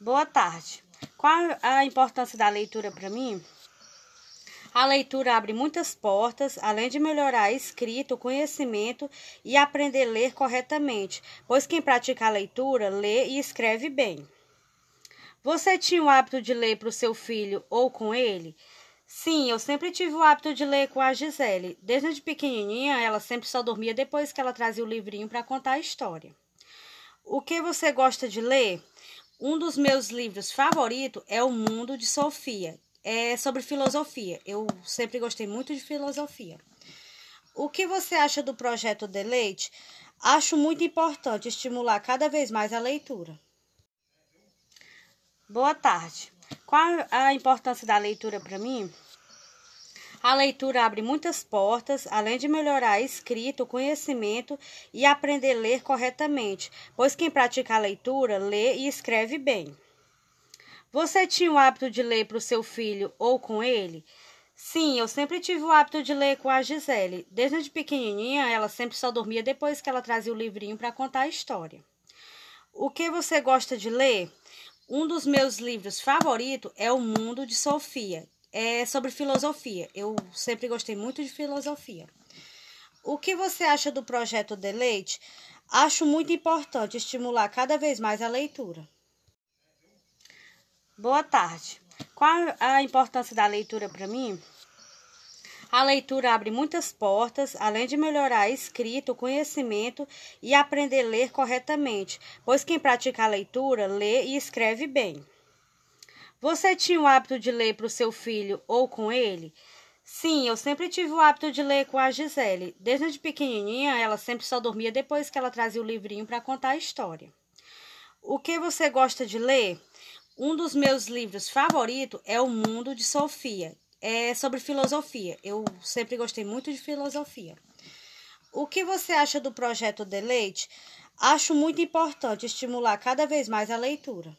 Boa tarde. Qual a importância da leitura para mim? A leitura abre muitas portas, além de melhorar a escrita, o conhecimento e aprender a ler corretamente, pois quem pratica a leitura lê e escreve bem. Você tinha o hábito de ler para o seu filho ou com ele? Sim, eu sempre tive o hábito de ler com a Gisele. Desde pequenininha, ela sempre só dormia depois que ela trazia o livrinho para contar a história. O que você gosta de ler? Um dos meus livros favoritos é O Mundo de Sofia. É sobre filosofia. Eu sempre gostei muito de filosofia. O que você acha do projeto Deleite? Acho muito importante estimular cada vez mais a leitura. Boa tarde. Qual a importância da leitura para mim? A leitura abre muitas portas, além de melhorar a escrita, o conhecimento e aprender a ler corretamente, pois quem pratica a leitura lê e escreve bem. Você tinha o hábito de ler para o seu filho ou com ele? Sim, eu sempre tive o hábito de ler com a Gisele. Desde pequenininha, ela sempre só dormia depois que ela trazia o livrinho para contar a história. O que você gosta de ler? Um dos meus livros favoritos é O Mundo de Sofia, é sobre filosofia. Eu sempre gostei muito de filosofia. O que você acha do projeto Deleite? Acho muito importante estimular cada vez mais a leitura. Boa tarde. Qual a importância da leitura para mim? A leitura abre muitas portas, além de melhorar a escrita, o conhecimento e aprender a ler corretamente, pois quem pratica a leitura lê e escreve bem. Você tinha o hábito de ler para o seu filho ou com ele? Sim, eu sempre tive o hábito de ler com a Gisele. Desde pequenininha, ela sempre só dormia depois que ela trazia o livrinho para contar a história. O que você gosta de ler? Um dos meus livros favoritos é O Mundo de Sofia. É sobre filosofia. Eu sempre gostei muito de filosofia. O que você acha do projeto Deleite? Acho muito importante estimular cada vez mais a leitura.